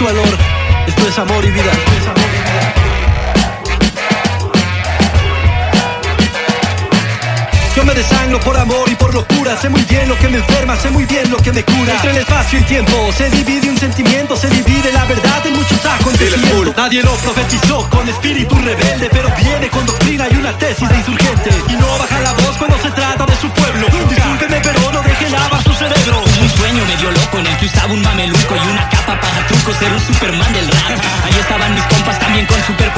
tu valor. Esto es amor y vida. Esto es amor Desangro por amor y por locura. Sé muy bien lo que me enferma, sé muy bien lo que me cura. Entre el espacio y tiempo se divide un sentimiento Se divide la verdad en muchos acontecimientos Nadie lo profetizó con espíritu rebelde Pero viene con doctrina y una tesis de insurgente. Y no baja la voz cuando se trata de su pueblo. Discúlpeme pero no deje lavar su cerebro. Un sueño medio loco en el que usaba un mameluco Y una capa para trucos, ser un superman del rap. Ahí estaban mis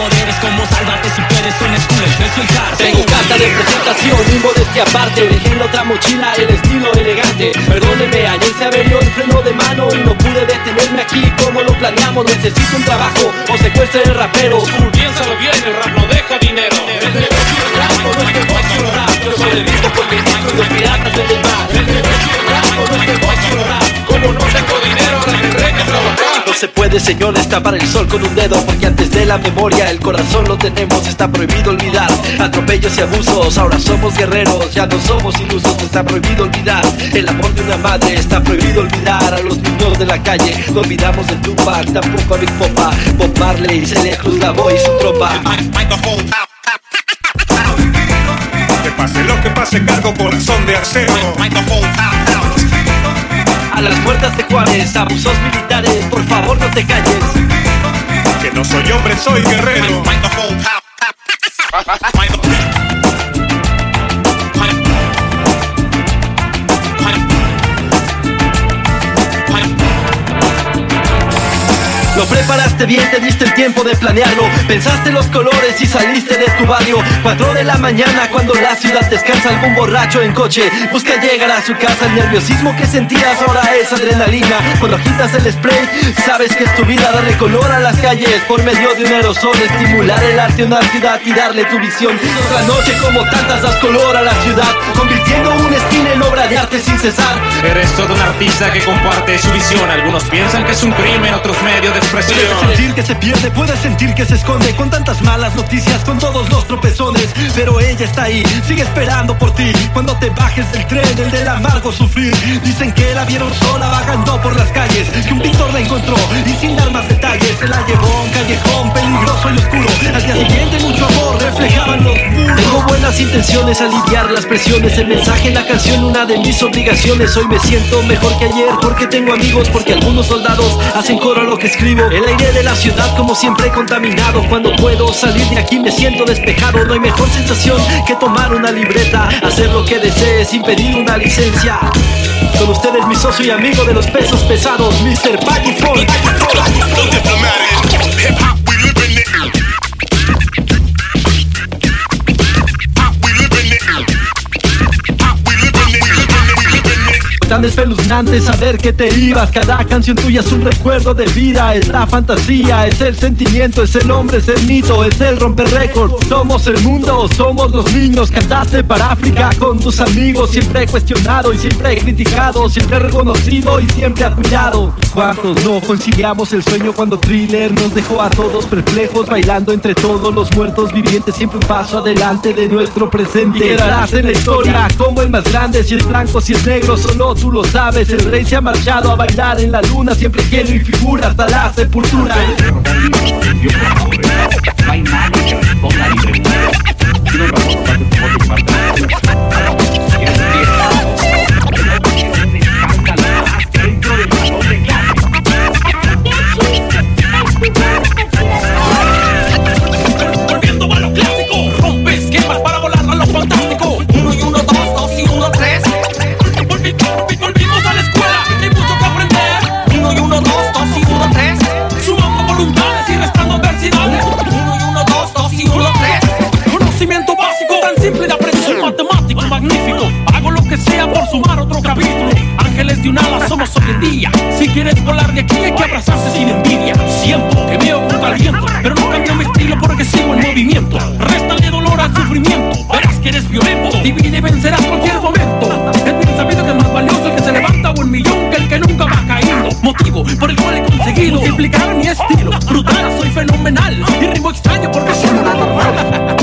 superpoderes Como sálvate si puedes, son school, el precio el Tengo carta de presentación y modestia aparte Dejé en otra mochila el estilo elegante. Perdóneme, ayer se averió el freno de mano Y no pude detenerme aquí como lo planeamos. Necesito un trabajo o secuestre el rapero. Piénsalo bien, el rap no deja dinero. El negocio rap no es negocio rap Yo porque el los piratas El trabajar. No se puede, señor, destapar el sol con un dedo Porque antes de la memoria el corazón lo tenemos Está prohibido olvidar atropellos y abusos Ahora somos guerreros, ya no somos ilusos Está prohibido olvidar el amor de una madre Está prohibido olvidar a los niños de la calle No olvidamos el Tupac, tampoco a Big Popa Bob Marley, Celia Cruz, la Boy y su tropa Que pase lo que pase, cargo corazón de acero. A las puertas de Juárez, abusos militares Por favor no te calles Que no soy hombre, soy guerrero. Lo preparaste bien, te diste el tiempo de planearlo. Pensaste los colores y saliste de tu barrio. Cuatro de la mañana cuando la ciudad descansa Algún borracho en coche busca llegar a su casa. El nerviosismo que sentías ahora es adrenalina. Cuando agitas el spray, sabes que es tu vida. Darle color a las calles por medio de un aerosol. Estimular el arte una ciudad y darle tu visión. Otra noche como tantas das color a la ciudad Convirtiendo un estilo en obra de arte sin cesar. Eres todo un artista que comparte su visión. Algunos piensan que es un crimen, otros medios de expresión. Puedes sentir que se pierde, puedes sentir que se esconde Con tantas malas noticias, con todos los tropezones Pero ella está ahí, sigue esperando por ti. Cuando te bajes del tren, el del amargo sufrir. Dicen que la vieron sola vagando por las calles Que un pintor la encontró y sin dar más detalles Se la llevó a un callejón peligroso y oscuro. Al día siguiente mucho amor reflejaban los muros Tengo buenas intenciones, aliviar las presiones El mensaje, la canción, una de mis obligaciones. Hoy me siento mejor que ayer porque tengo amigos Porque algunos soldados hacen coro a lo que El aire de la ciudad como siempre contaminado. Cuando puedo salir de aquí me siento despejado. No hay mejor sensación que tomar una libreta Hacer lo que desee sin pedir una licencia. Con ustedes mi socio y amigo de los pesos pesados Mr. Paggy Ford Tan espeluznante saber que te ibas. Cada canción tuya es un recuerdo de vida Es la fantasía, es el sentimiento Es el hombre, es el mito, es el romper récords. Somos el mundo, somos los niños Cantaste para África con tus amigos Siempre cuestionado y siempre criticado Siempre reconocido y siempre apoyado. ¿Cuántos no conciliamos el sueño cuando Thriller nos dejó a todos perplejos Bailando entre todos los muertos vivientes Siempre un paso adelante de nuestro presente Y quedarás en la historia. como el más grande Si es blanco, si es negro, solo tú lo sabes El rey se ha marchado a bailar en la luna Siempre lleno y figura hasta la sepultura multiplicar mi estilo. Brutal, soy fenomenal. Y ritmo extraño porque soy una normal.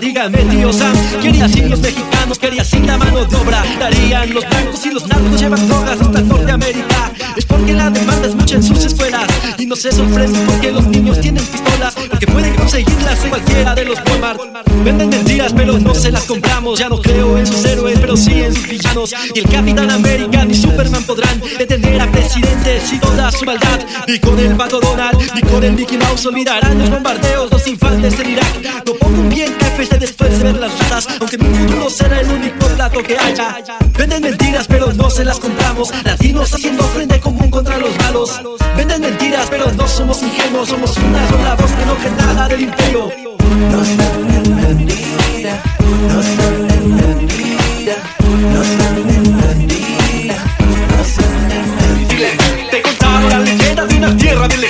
Dígame, tío Sam, quería así los mexicanos, quería así la mano de obra. Darían los blancos y los narcos llevan drogas hasta Norteamérica. Es porque la demanda es mucha en sus escuelas. Y no se sorprenden porque los niños tienen pistolas. Porque pueden conseguirlas en cualquiera de los Walmart. Venden mentiras, pero no se las compramos. Ya no creo en sus héroes, pero sí en sus villanos. Y el Capitán América ni Superman podrán detener a presidentes y toda su maldad. Ni con el Pato Donald, ni con el Mickey Mouse olvidarán los bombardeos, los infantes en Irak. No pongo un después de ver las ratas, aunque mi futuro será el único plato que haya. Venden mentiras, pero no se las compramos. Latinos haciendo frente común contra los malos. Venden mentiras, pero no somos ingenuos. Somos una sola voz que no nada del imperio. Nos venden mentira, nos venden mentira, nos venden mentira, nos venden mentira. Te contaron la leyenda de una tierra bien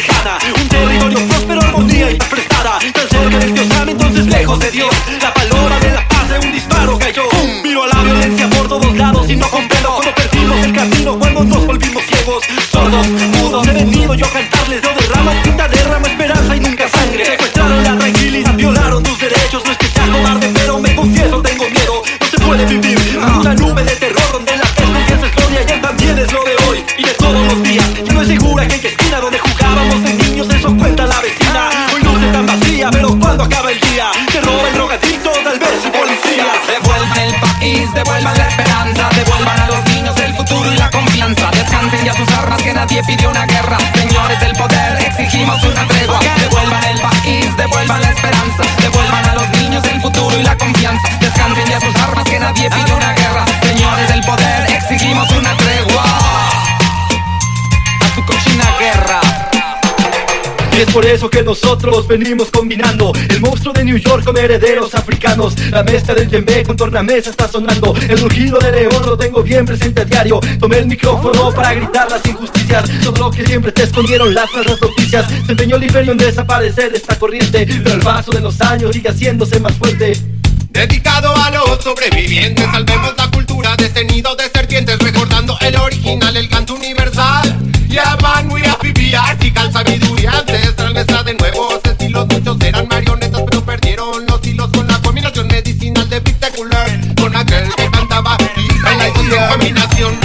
eso que nosotros venimos combinando. El monstruo de New York con herederos africanos. La mezcla del djembe con tornamesa está sonando. El rugido de león lo tengo bien presente a diario. Tomé el micrófono para gritar las injusticias. Todo lo que siempre te escondieron las falsas noticias. Se empeñó el imperio en desaparecer esta corriente. Pero el paso de los años sigue haciéndose más fuerte. Dedicado a los sobrevivientes, salvemos la cultura de este de serpientes, recordando el original, el canto universal. Ya van muy a vivir, artical sabiduría muchos eran marionetas, pero perdieron los hilos con la combinación medicinal de Vitecular, con aquel que cantaba y la combinación,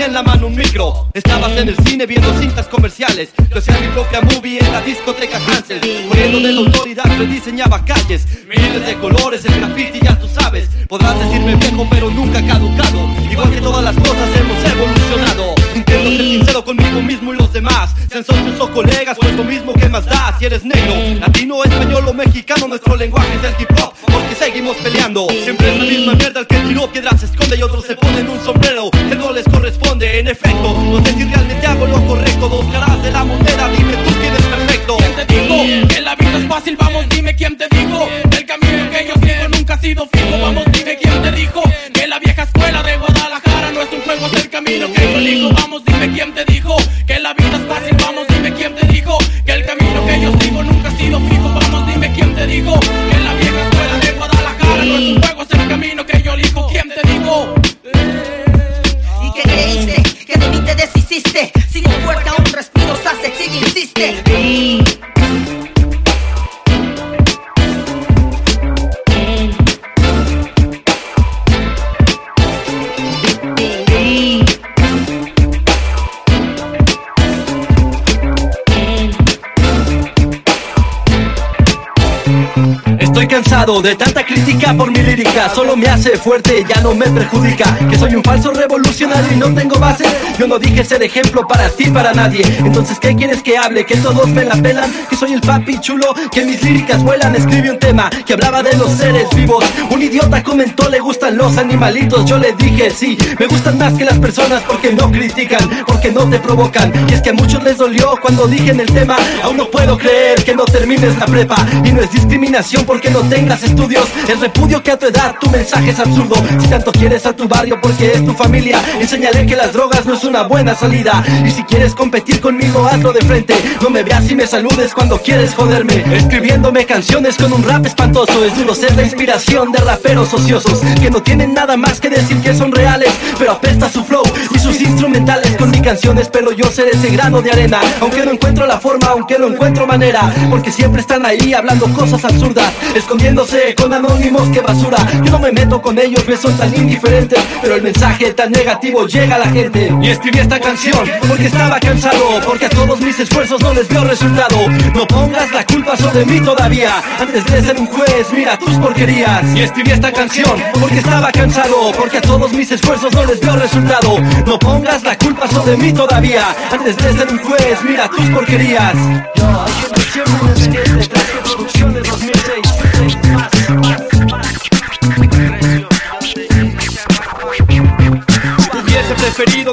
tenía en la mano un micro. Estabas en el cine viendo cintas comerciales. Yo hacía mi propia movie en la discoteca Hansel. Corriendo de la autoridad, rediseñaba calles. Miles de colores, el graffiti ya tú sabes. Podrás decirme viejo pero nunca caducado. Igual que todas las cosas hemos evolucionado Intento ser sincero conmigo mismo y los demás. Sean socios o colegas, pues lo mismo que más da. Si eres negro, latino, español o mexicano Nuestro lenguaje es el hip hop, porque seguimos peleando. Siempre es la misma mierda, el que tiró piedras se esconde Y otros se ponen un sombrero. Que no les corresponde En efecto, no sé si realmente hago lo correcto. Dos caras de la moneda, dime tú quién es perfecto. ¿Quién te dijo que la vida es fácil? Vamos, dime quién te dijo. Que el camino que yo sigo nunca ha sido fijo. Vamos, dime quién te dijo De tanta crítica por mi lírica Solo me hace fuerte, ya no me perjudica. Que soy un falso revolucionario y no tengo bases Yo no dije ser ejemplo para ti, para nadie. Entonces ¿qué quieres que hable? Que todos me la pelan Que soy el papi chulo, que mis líricas vuelan. Escribí un tema que hablaba de los seres vivos. Un idiota comentó le gustan los animalitos Yo le dije sí, me gustan más que las personas Porque no critican, porque no te provocan Y es que a muchos les dolió cuando dije en el tema Aún no puedo creer que no termines la prepa Y no es discriminación porque no tengas estudios Es repudio que a tu edad tu mensaje es absurdo. Si tanto quieres a tu barrio porque es tu familia Enseñaré que las drogas no es una buena salida. Y si quieres competir conmigo hazlo de frente. No me veas y me saludes cuando quieres joderme. Escribiéndome canciones con un rap espantoso. Es duro ser la inspiración de raperos ociosos Que no tienen nada más que decir que son reales Pero apesta su flow y sus instrumentales Con mis canciones pero yo seré ese grano de arena. Aunque no encuentro la forma, aunque no encuentro manera Porque siempre están ahí hablando cosas absurdas Escondiéndose con anónimos que basura. Yo no me meto con ellos, me son tan indiferentes. Pero el mensaje tan negativo llega a la gente. Y escribí esta canción porque estaba cansado Porque a todos mis esfuerzos no les dio resultado. No pongas la culpa sobre mí todavía. Antes de ser un juez, mira tus porquerías. Y escribí esta canción porque estaba cansado Porque a todos mis esfuerzos no les dio resultado. No pongas la culpa sobre mí todavía. Antes de ser un juez, mira tus porquerías. Yo, aquí en preferido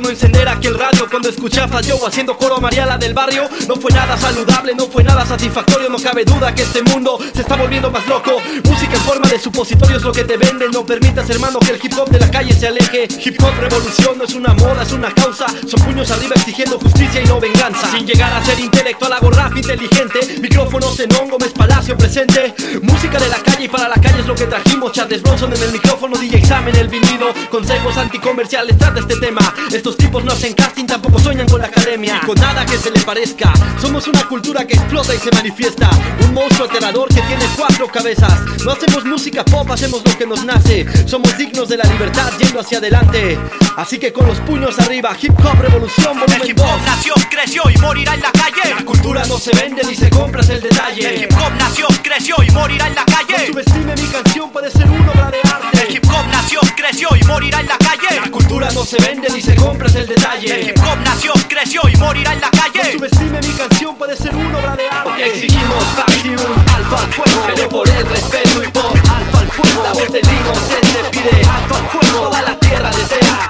escuchaba yo haciendo coro a Mariala del barrio. No fue nada saludable, no fue nada satisfactorio. No cabe duda que este mundo se está volviendo más loco. Música en forma de supositorio es lo que te venden. No permitas, hermano, que el hip hop de la calle se aleje. Hip hop revolución no es una moda, es una causa. Son puños arriba exigiendo justicia y no venganza. Sin llegar a ser intelectual, hago rap inteligente. Micrófonos en hongo, mes palacio presente. Música de la calle y para la calle es lo que trajimos. Charles Bronson en el micrófono, DJ Examen el vinilo. Consejos anticomerciales, trata este tema. Estos tipos no hacen casting, tampoco con la academia. Con nada que se le parezca. Somos una cultura que explota y se manifiesta. Un monstruo aterrador que tiene cuatro cabezas. No hacemos música pop, hacemos lo que nos nace. Somos dignos de la libertad yendo hacia adelante. Así que con los puños arriba, hip hop revolución, volumen El hip hop 2. nació, creció y morirá en la calle. La cultura no se vende ni se compra, es el El detalle. hip hop nació, creció y morirá en la No calle. subestime mi canción, puede ser una obra de El arte. hip hop nació, creció y morirá en la calle. La cultura no se vende ni se compra, es el El detalle. hip hop nació, creció y morirá en la No calle. subestime mi canción, puede ser una obra de arte. Exigimos paz y un alto al fuego, pero por el respeto y por alto al fuego. La voz del inocente pide alto al fuego, toda la tierra desea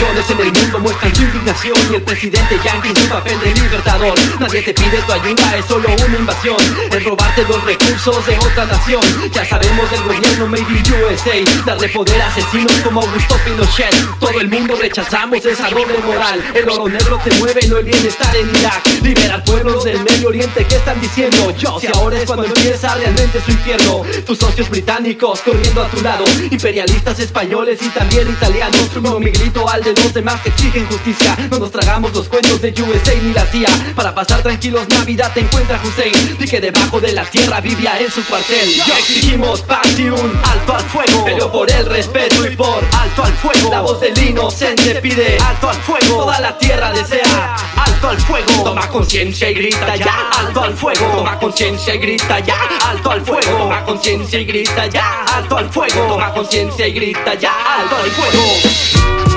en el mundo muestran su indignación y el presidente Yankee su papel de libertador. Nadie te pide tu ayuda, es solo una invasión. Es robarte los recursos de otra nación. Ya sabemos del gobierno Made in USA. Darle poder a asesinos como Augusto Pinochet. Todo el mundo rechazamos esa doble moral. El oro negro te mueve, no el bienestar en Irak. Liberar pueblos del Medio Oriente, ¿qué están diciendo? Yo, si ahora es cuando empieza realmente su infierno. Tus socios británicos corriendo a tu lado. Imperialistas españoles y también italianos. No mi grito al los demás que exigen justicia. No nos tragamos los cuentos de USA ni la CIA. Para pasar tranquilos Navidad te encuentra Hussein. Y que debajo de la tierra vivía en su cuartel. Yo exigimos paz y un alto al fuego. Pero por el respeto y por alto al fuego. La voz del inocente pide alto al fuego. Toda la tierra desea alto al fuego. Toma conciencia y grita ya alto al fuego. Toma conciencia y grita ya alto al fuego. Toma conciencia y grita ya alto al fuego. Toma conciencia y grita ya alto al fuego.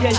Salgan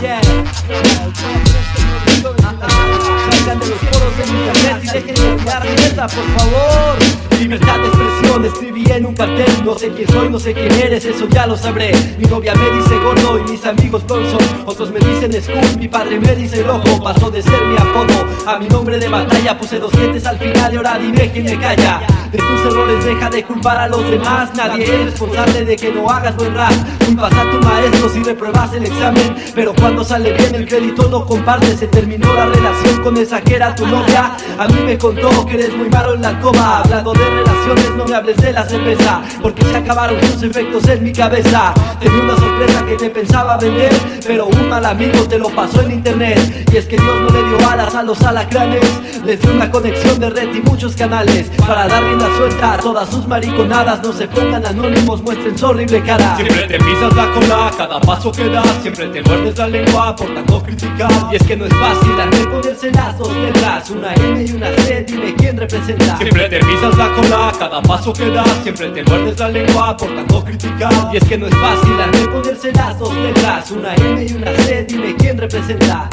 de los foros en internet y dejen de neta, por favor. Libertad de expresión, escribí en un cartel. No sé quién soy, no sé quién eres, eso ya lo sabré. Mi novia me dice gordo y mis amigos Bronson. Otros me dicen Scoop, mi padre me dice loco. Pasó de ser mi apodo a mi nombre de batalla. Puse dos dientes al final y ahora dime quién me calla. De tus errores deja de culpar a los demás. Nadie es responsable de que no hagas buen rap. Culpas a tu maestro si repruebas el examen. Pero cuando sale bien el crédito lo compartes. Se terminó la relación con esa que era tu novia. A mí me contó que eres muy malo en la coma. Hablando de relaciones, no me hables de la cerveza. Porque se acabaron sus efectos en mi cabeza. Tenía una sorpresa que te pensaba vender. Pero un mal amigo te lo pasó en internet. Y es que Dios no le dio alas a los alacranes. Les dio una conexión de red y muchos canales. Para dar rienda suelta a todas sus mariconadas. No se pongan anónimos, muestren su horrible cara. Siempre te pisas la cola, cada paso que das. Siempre te muerdes la lengua por tanto criticar. Y es que no es fácil darme ponerse las dos letras. Una M y una C, dime quién representa. Siempre te pisas la cola. Ridícula Cada paso que das siempre te muerdes la lengua por tanto criticar Y es que no es fácil de ponerse las dos letras Una M y una C, dime quién representa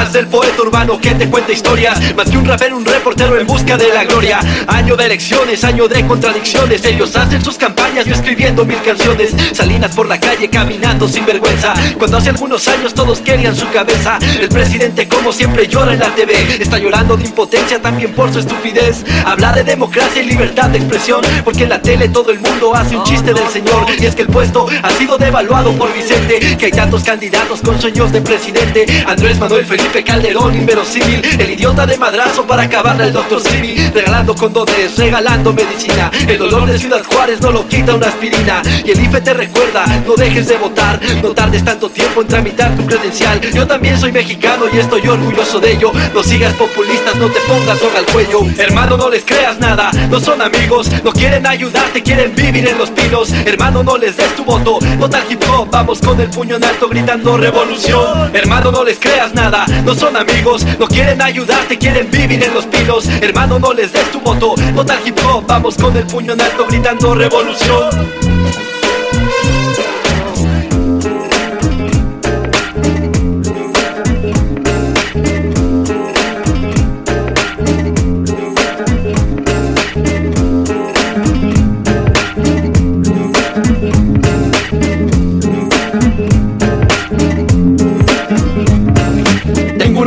más del poeta urbano que te cuenta historias. Más que un rapero, un reportero en busca de la gloria. Año de elecciones, año de contradicciones. Ellos hacen sus campañas, yo escribiendo mil canciones. Salinas por la calle caminando sin vergüenza. Cuando hace algunos años todos querían su cabeza. El presidente como siempre llora en la TV Está llorando de impotencia también por su estupidez. Habla de democracia y libertad de expresión Porque en la tele todo el mundo hace un chiste del señor. Y es que el puesto ha sido devaluado por Vicente Que hay tantos candidatos con sueños de presidente. Andrés Manuel Felipe Calderón, inverosímil El idiota de madrazo para acabarle al doctor Simi Regalando condones, regalando medicina. El dolor de Ciudad Juárez no lo quita una aspirina. Y el IFE te recuerda, no dejes de votar No tardes tanto tiempo en tramitar tu credencial. Yo también soy mexicano y estoy orgulloso de ello. No sigas populistas, no te pongas soga al cuello. Hermano, no les creas nada, no son amigos No quieren ayudarte, quieren vivir en los pinos. Hermano, no les des tu voto, vota hip hop Vamos con el puño en alto gritando revolución. Hermano, no les creas nada, no son amigos No quieren ayudarte, quieren vivir en los pinos Hermano, no les des tu voto, vota al hip hop. Vamos con el puño en alto gritando revolución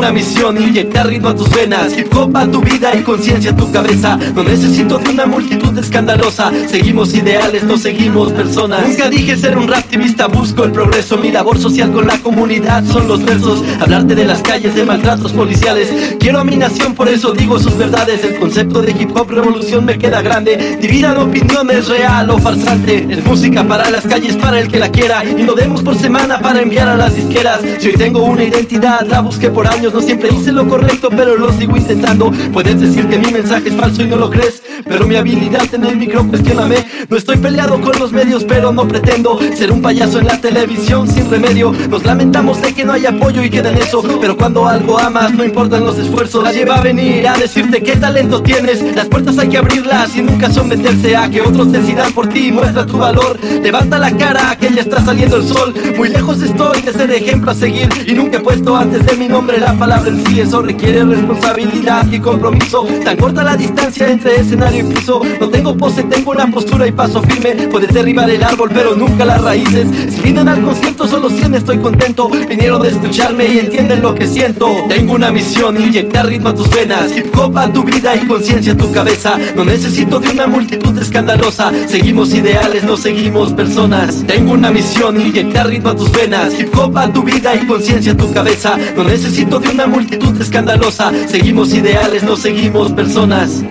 una misión, inyectar ritmo a tus venas Hip hop a tu vida y conciencia a tu cabeza. No necesito de una multitud escandalosa. Seguimos ideales, no seguimos personas. Nunca dije ser un activista, busco el progreso. Mi labor social con la comunidad son los versos. Hablarte de las calles, de maltratos policiales. Quiero a mi nación, por eso digo sus verdades. El concepto de hip hop revolución me queda grande. Dividan opiniones, real o farsante Es música para las calles, para el que la quiera. Y lo demos por semana para enviar a las disqueras. Si hoy tengo una identidad, la busqué por años No siempre hice lo correcto, pero lo sigo intentando. Puedes decir que mi mensaje es falso y no lo crees Pero mi habilidad en el micro, cuestioname. No estoy peleado con los medios, pero no pretendo Ser un payaso en la televisión sin remedio. Nos lamentamos de que no hay apoyo y queda en eso Pero cuando algo amas, no importan los esfuerzos. Nadie va a venir a decirte qué talento tienes. Las puertas hay que abrirlas y nunca someterse a que otros decidan por ti. Muestra tu valor, levanta la cara que ya está saliendo el sol. Muy lejos estoy de ser ejemplo a seguir Y nunca he puesto antes de mi nombre la palabra en sí Eso requiere responsabilidad y compromiso. Tan corta la distancia entre escenario y piso. No tengo pose, tengo una postura y paso firme. Puedes derribar el árbol pero nunca las raíces. Si vienen al concierto solo 100 estoy contento. Vinieron a escucharme y entienden lo que siento. Tengo una misión, inyectar ritmo a tus venas. Hip hop a tu vida y conciencia a tu cabeza. No necesito de una multitud escandalosa. Seguimos ideales, no seguimos personas. Tengo una misión, inyectar ritmo a tus venas. Hip hop a tu vida y conciencia a tu cabeza. No necesito de una multitud escandalosa Seguimos ideales, no seguimos personas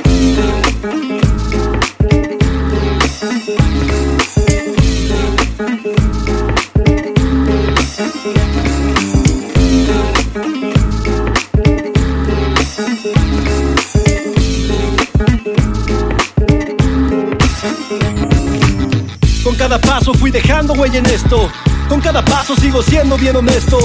Con cada paso fui dejando huella en esto. Con cada paso sigo siendo bien honesto.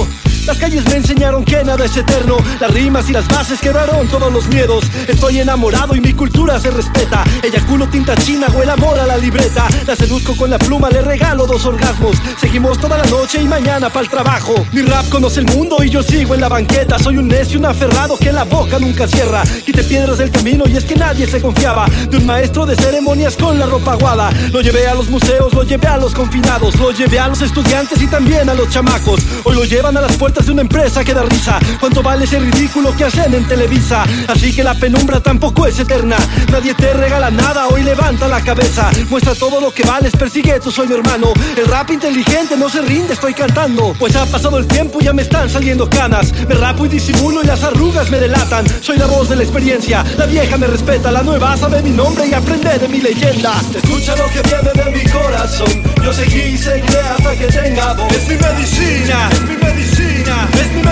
Las calles me enseñaron que nada es eterno. Las rimas y las bases quebraron todos los miedos. Estoy enamorado y mi cultura se respeta. Eyaculo tinta china o amor a la libreta. La seduzco con la pluma, le regalo dos orgasmos. Seguimos toda la noche y mañana para el trabajo. Mi rap conoce el mundo y yo sigo en la banqueta. Soy un necio, un aferrado que la boca nunca cierra. Quité piedras del camino y es que nadie se confiaba. De un maestro de ceremonias con la ropa aguada. Lo llevé a los museos, lo llevé a los confinados. Lo llevé a los estudiantes y también a los chamacos. Hoy lo llevan a las puertas de una empresa que da risa. ¿Cuánto vale ese ridículo que hacen en Televisa? Así que la penumbra tampoco es eterna. Nadie te regala nada, hoy levanta la cabeza. Muestra todo lo que vales, persigue tu sueño, hermano. El rap inteligente no se rinde, estoy cantando. Pues ha pasado el tiempo y ya me están saliendo canas. Me rapo y disimulo y las arrugas me delatan. Soy la voz de la experiencia, la vieja me respeta, la nueva sabe mi nombre y aprende de mi leyenda. Escucha lo que viene de mi corazón. Yo seguí y seguiré hasta que tenga voz. Es mi medicina, es mi medicina, es mi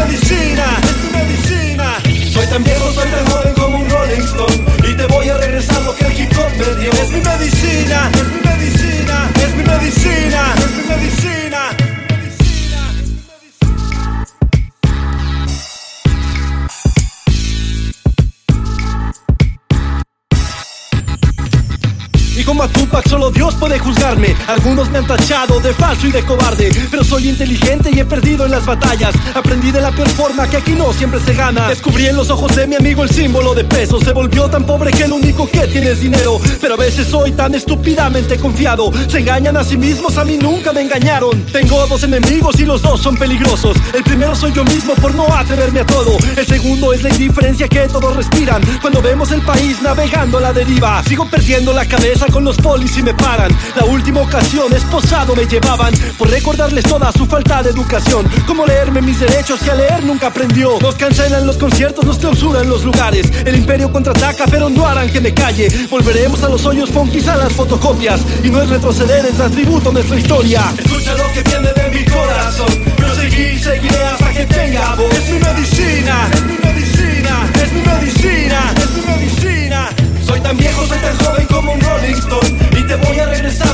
Algunos me han tachado de falso y de cobarde Pero soy inteligente y he perdido en las batallas. Aprendí de la peor forma que aquí no siempre se gana. Descubrí en los ojos de mi amigo el símbolo de peso. Se volvió tan pobre que lo único que tiene es dinero. Pero a veces soy tan estúpidamente confiado. Se engañan a sí mismos, a mí nunca me engañaron. Tengo dos enemigos y los dos son peligrosos. El primero soy yo mismo por no atreverme a todo. El segundo es la indiferencia que todos respiran. Cuando vemos el país navegando a la deriva Sigo perdiendo la cabeza con los polis y me paran. La última ocasiones posado me llevaban por recordarles toda su falta de educación. Como leerme mis derechos y a leer nunca aprendió. Nos cancelan los conciertos, nos clausuran los lugares. El imperio contraataca, pero no harán que me calle. Volveremos a los hoyos con quizá las fotocopias. Y no es retroceder, es dar tributo a nuestra historia. Escucha lo que viene de mi corazón. Yo seguí, seguiré hasta que tenga voz. Es mi medicina, es mi medicina, es mi medicina, es mi medicina. Soy tan viejo, soy tan joven como un Rolling Stone. Y te voy a regresar.